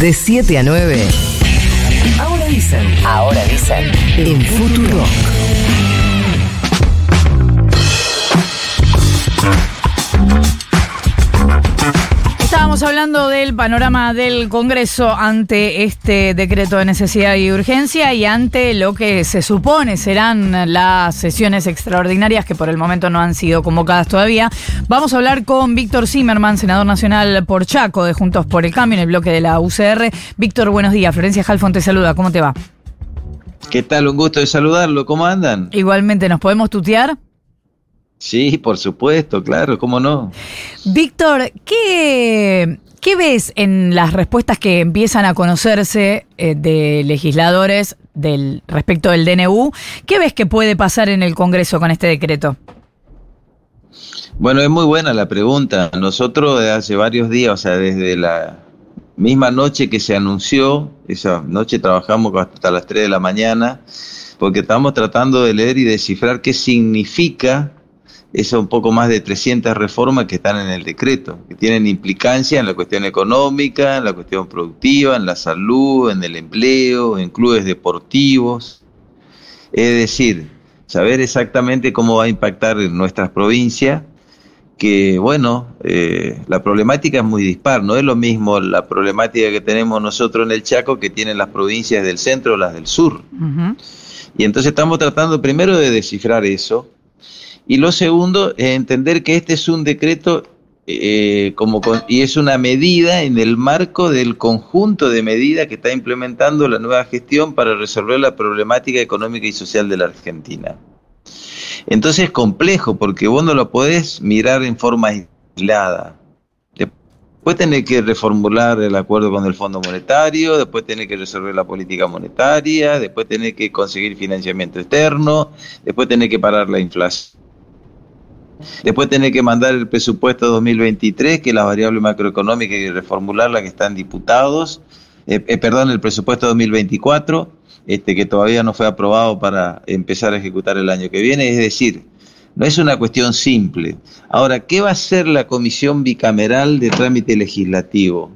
De 7 a 9. Ahora dicen. Ahora dicen. En Futuro. Estábamos hablando del panorama del Congreso ante este decreto de necesidad y urgencia y ante lo que se supone serán las sesiones extraordinarias que por el momento no han sido convocadas todavía. Vamos a hablar con Víctor Zimmerman, senador nacional por Chaco de Juntos por el Cambio en el bloque de la UCR. Víctor, buenos días. Florencia Jalfón te saluda. ¿Cómo te va? ¿Qué tal? Un gusto de saludarlo. ¿Cómo andan? Igualmente, ¿nos podemos tutear? Sí, por supuesto, claro, ¿cómo no? Víctor, ¿qué, ¿qué ves en las respuestas que empiezan a conocerse eh, de legisladores del, respecto del DNU? ¿Qué ves que puede pasar en el Congreso con este decreto? Bueno, es muy buena la pregunta. Nosotros de hace varios días, o sea, desde la misma noche que se anunció, esa noche trabajamos hasta las 3 de la mañana, porque estamos tratando de leer y descifrar qué significa esas un poco más de 300 reformas que están en el decreto, que tienen implicancia en la cuestión económica, en la cuestión productiva, en la salud, en el empleo, en clubes deportivos. Es decir, saber exactamente cómo va a impactar en nuestras provincias, que bueno, eh, la problemática es muy dispar, no es lo mismo la problemática que tenemos nosotros en el Chaco que tienen las provincias del centro o las del sur. Y entonces estamos tratando primero de descifrar eso, y lo segundo es entender que este es un decreto eh, como y es una medida en el marco del conjunto de medidas que está implementando la nueva gestión para resolver la problemática económica y social de la Argentina. Entonces es complejo porque vos no lo podés mirar en forma aislada. Después tenés que reformular el acuerdo con el Fondo Monetario, después tenés que resolver la política monetaria, después tenés que conseguir financiamiento externo, después tenés que parar la inflación Después tener que mandar el presupuesto 2023, que es la variable macroeconómica y reformularla que están diputados. Eh, eh, perdón, el presupuesto 2024, este, que todavía no fue aprobado para empezar a ejecutar el año que viene. Es decir, no es una cuestión simple. Ahora, ¿qué va a hacer la Comisión Bicameral de Trámite Legislativo?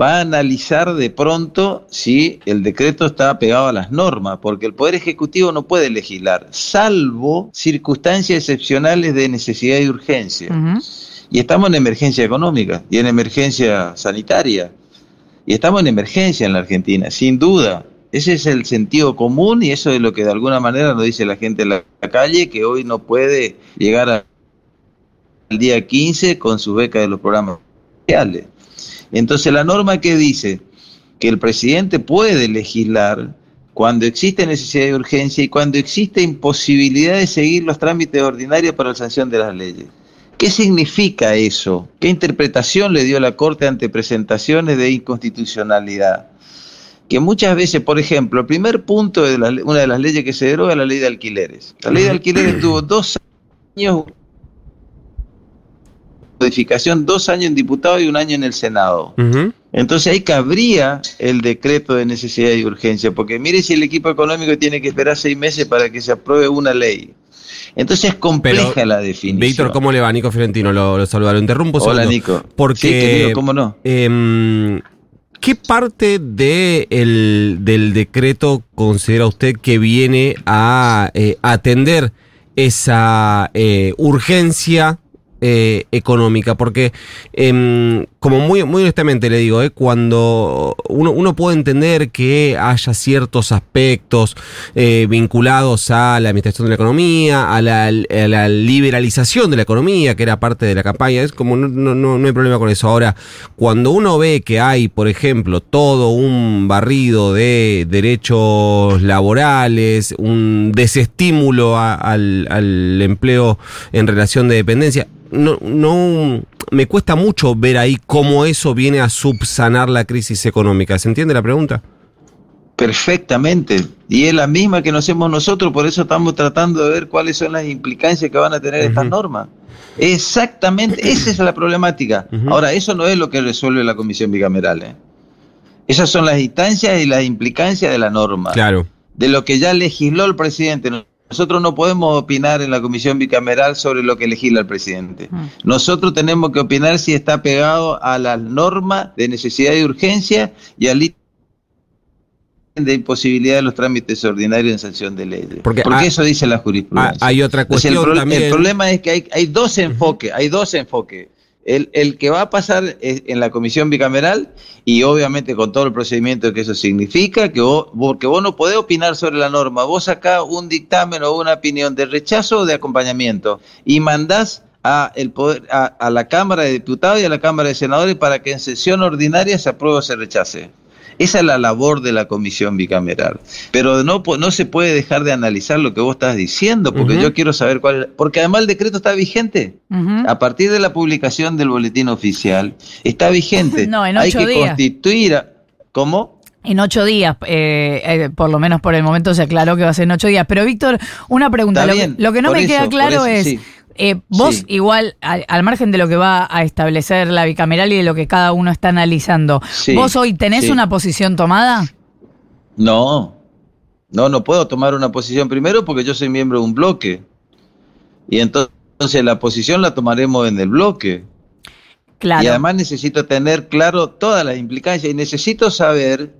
Va a analizar de pronto si el decreto está pegado a las normas, porque el Poder Ejecutivo no puede legislar, salvo circunstancias excepcionales de necesidad y urgencia. Y estamos en emergencia económica y en emergencia sanitaria. Y estamos en emergencia en la Argentina, sin duda. Ese es el sentido común y eso es lo que de alguna manera nos dice la gente en la calle, que hoy no puede llegar al día 15 con su beca de los programas sociales. Entonces la norma que dice que el presidente puede legislar cuando existe necesidad de urgencia y cuando existe imposibilidad de seguir los trámites ordinarios para la sanción de las leyes. ¿Qué significa eso? ¿Qué interpretación le dio la Corte ante presentaciones de inconstitucionalidad? Que muchas veces, por ejemplo, el primer punto de una de las leyes que se deroga es la ley de alquileres. La ley de alquileres tuvo dos años modificación dos años en diputado y un año en el Senado. Entonces ahí cabría el decreto de necesidad y urgencia, porque mire si el equipo económico tiene que esperar seis meses para que se apruebe una ley. Entonces es compleja la definición. Víctor, ¿cómo le va? Nico Fiorentino, lo, lo saluda. Lo interrumpo. Hola, Nico. Porque, ¿cómo no? Em, ¿Qué parte de del decreto considera usted que viene a eh, atender esa eh, urgencia eh, económica, porque em, como muy, muy honestamente le digo, eh, cuando uno, uno, puede entender que haya ciertos aspectos eh, vinculados a la administración de la economía, a la, liberalización de la economía, que era parte de la campaña, es como no, no, no hay problema con eso. Ahora, cuando uno ve que hay, por ejemplo, todo un barrido de derechos laborales, un desestímulo al, al empleo en relación de dependencia, no, no me cuesta mucho ver ahí cómo eso viene a subsanar la crisis económica. ¿Se entiende la pregunta? Perfectamente. Y es la misma que nos hacemos nosotros, por eso estamos tratando de ver cuáles son las implicancias que van a tener estas normas. Exactamente, esa es la problemática. Ahora, eso no es lo que resuelve la Comisión Bicameral. ¿eh? Esas son las instancias y las implicancias de la norma. Claro. De lo que ya legisló el presidente. Nosotros no podemos opinar en la comisión bicameral sobre lo que legisla el presidente. Mm. Nosotros tenemos que opinar si está pegado a las normas de necesidad y urgencia y al de imposibilidad de los trámites ordinarios en sanción de leyes. Porque Porque, hay- eso dice la jurisprudencia. Hay otra Entonces, cuestión el, pro- también. el problema es que hay, hay dos enfoques, hay dos enfoques. El, el que va a pasar es en la comisión bicameral y obviamente con todo el procedimiento que eso significa, que vos, porque vos no podés opinar sobre la norma, vos sacás un dictamen o una opinión de rechazo o de acompañamiento y mandás a, el poder, a, a la Cámara de Diputados y a la Cámara de Senadores para que en sesión ordinaria se apruebe o se rechace. Esa es la labor de la comisión bicameral. Pero no, no se puede dejar de analizar lo que vos estás diciendo, porque yo quiero saber cuál es. Porque además el decreto está vigente. A partir de la publicación del boletín oficial, está vigente. No, en Hay ocho que días. constituir. a- ¿Cómo? En ocho días, eh, eh, por lo menos por el momento se aclaró que va a ser en ocho días. Pero Víctor, una pregunta. Lo, bien, que, lo que no me eso, queda claro eso, es, sí. Eh, vos Sí. igual, al, al margen de lo que va a establecer la bicameral y de lo que cada uno está analizando, Sí, ¿vos hoy tenés sí. una posición tomada? No, no, no puedo tomar una posición primero porque yo soy miembro de un bloque. Y entonces la posición la tomaremos en el bloque. Claro. Y además necesito tener claro todas las implicancias y necesito saber,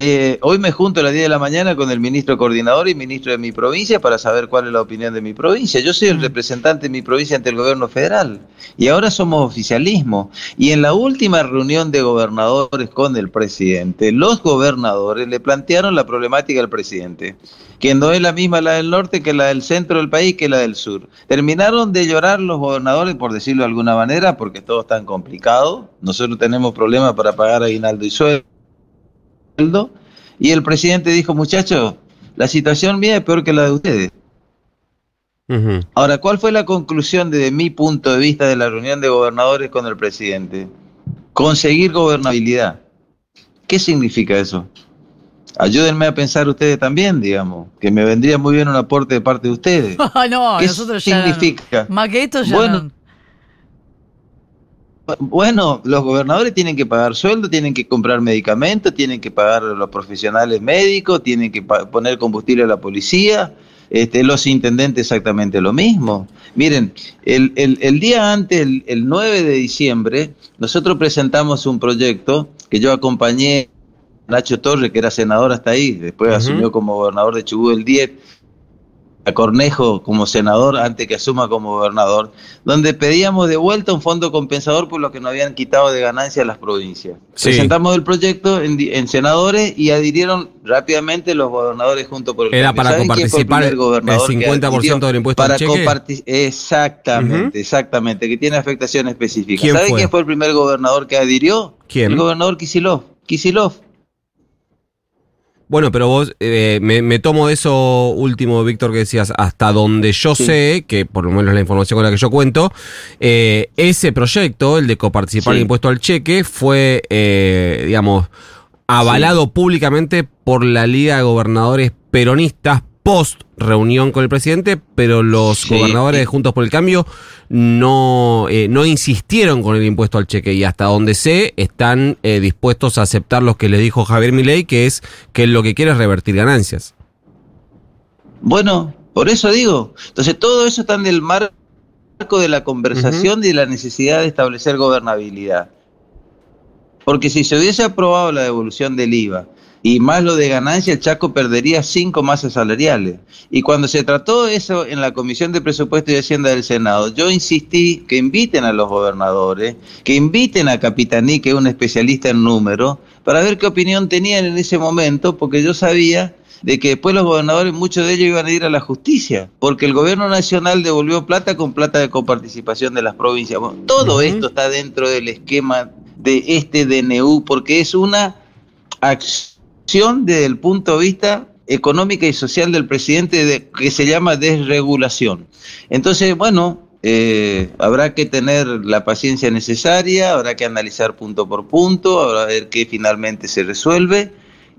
eh, hoy me junto a las 10 de la mañana con el ministro coordinador y ministro de mi provincia para saber cuál es la opinión de mi provincia. Yo soy el Mm. representante de mi provincia ante el gobierno federal y ahora somos oficialismo. Y en la última reunión de gobernadores con el presidente, los gobernadores le plantearon la problemática al presidente que no es la misma la del norte que la del centro del país que la del sur. Terminaron de llorar los gobernadores, por decirlo de alguna manera, porque todo es tan complicado. Nosotros tenemos problemas para pagar aguinaldo y sueldo. Y el presidente dijo, muchachos, la situación mía es peor que la de ustedes. Ahora, ¿cuál fue la conclusión desde mi punto de vista de la reunión de gobernadores con el presidente? Conseguir gobernabilidad. ¿Qué significa eso? Ayúdenme a pensar ustedes también, digamos, que me vendría muy bien un aporte de parte de ustedes. No, ¿Qué nosotros ya. significa? Más que esto ya. Bueno, no. Bueno, los gobernadores tienen que pagar sueldo, tienen que comprar medicamentos, tienen que pagar a los profesionales médicos, tienen que poner combustible a la policía, este, los intendentes exactamente lo mismo. Miren, el, el- el día antes, el, el 9 de diciembre, nosotros presentamos un proyecto que yo acompañé a Nacho Torre, que era senador hasta ahí, después asumió como gobernador de Chubut el 10, a Cornejo como senador antes que asuma como gobernador, donde pedíamos de vuelta un fondo compensador por lo que nos habían quitado de ganancias las provincias. Sí. Presentamos el proyecto en, senadores y adhirieron rápidamente los gobernadores junto por el Era cambio. para ¿Saben quién fue el coparticipar el que 50% adhirió? del impuesto para cheque? Exactamente, exactamente, que tiene afectación específica. ¿Quién ¿Saben fue? quién fue el primer gobernador que adhirió? ¿Quién? El gobernador Kisilov. Kisilov. Bueno, pero vos, eh, me, me tomo de eso último, Víctor, que decías, hasta donde yo Sí. sé, que por lo menos la información con la que yo cuento, eh, ese proyecto, el de coparticipar Sí. el impuesto al cheque, fue, eh, digamos, avalado públicamente por la Liga de Gobernadores Peronistas post reunión con el presidente, pero los Sí. gobernadores de Juntos por el Cambio no, eh, no insistieron con el impuesto al cheque y hasta donde sé están eh, dispuestos a aceptar lo que le dijo Javier Milei, que es que lo que quiere es revertir ganancias. Bueno, por eso digo. Entonces, todo eso está en el marco de la conversación y de la necesidad de establecer gobernabilidad. Porque si se hubiese aprobado la devolución del IVA y más lo de ganancia, el Chaco perdería cinco masas salariales. Y cuando se trató eso en la Comisión de Presupuesto y Hacienda del Senado, yo insistí que inviten a los gobernadores, que inviten a Capitaní, que es un especialista en números, para ver qué opinión tenían en ese momento, porque yo sabía de que después los gobernadores, muchos de ellos iban a ir a la justicia, porque el gobierno nacional devolvió plata con plata de coparticipación de las provincias. Bueno, todo esto está dentro del esquema de este DNU, porque es una acción desde el punto de vista económica y social del presidente de- que se llama desregulación. Entonces, bueno, eh, habrá que tener la paciencia necesaria, habrá que analizar punto por punto, habrá que ver qué finalmente se resuelve.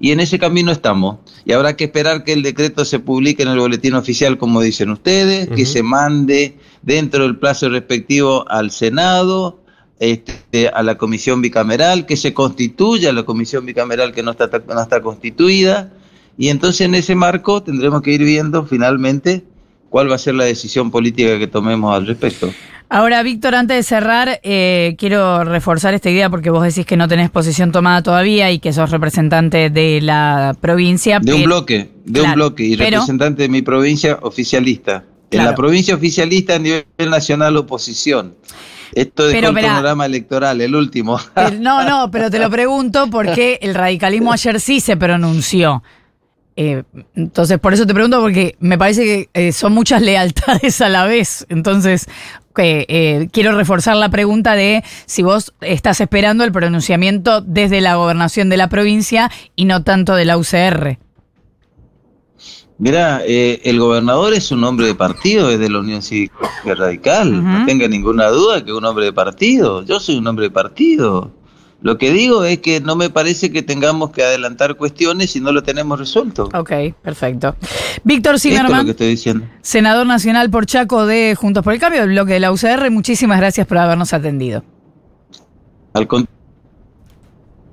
Y en ese camino estamos. Y habrá que esperar que el decreto se publique en el boletín oficial, como dicen ustedes, que se mande dentro del plazo respectivo al Senado, este, a la comisión bicameral, que se constituya la comisión bicameral que no está, no está constituida, y entonces en ese marco tendremos que ir viendo finalmente cuál va a ser la decisión política que tomemos al respecto. Ahora, Víctor, antes de cerrar, eh, quiero reforzar esta idea porque vos decís que no tenés posición tomada todavía y que sos representante de la provincia. De un bloque, de un bloque, y representante de mi provincia oficialista. En la provincia oficialista a nivel nacional oposición. Esto es el panorama electoral, el último. no, no, pero te lo pregunto porque el radicalismo ayer sí se pronunció. Eh, entonces, por eso te pregunto, porque me parece que eh, son muchas lealtades a la vez. Entonces, eh, quiero reforzar la pregunta de si vos estás esperando el pronunciamiento desde la gobernación de la provincia y no tanto de la UCR. Mira, el gobernador es un hombre de partido, es de la Unión Cívica Radical. No tenga ninguna duda que es un hombre de partido. Yo soy un hombre de partido. Lo que digo es que no me parece que tengamos que adelantar cuestiones si no lo tenemos resuelto. Ok, perfecto. Víctor Zimmerman, que estoy diciendo. senador nacional por Chaco de Juntos por el Cambio, del bloque de la UCR, muchísimas gracias por habernos atendido. Al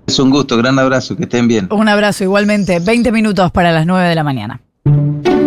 es un gusto, gran abrazo, que estén bien. Un abrazo igualmente, 20 minutos para las 9 de la mañana. Thank you.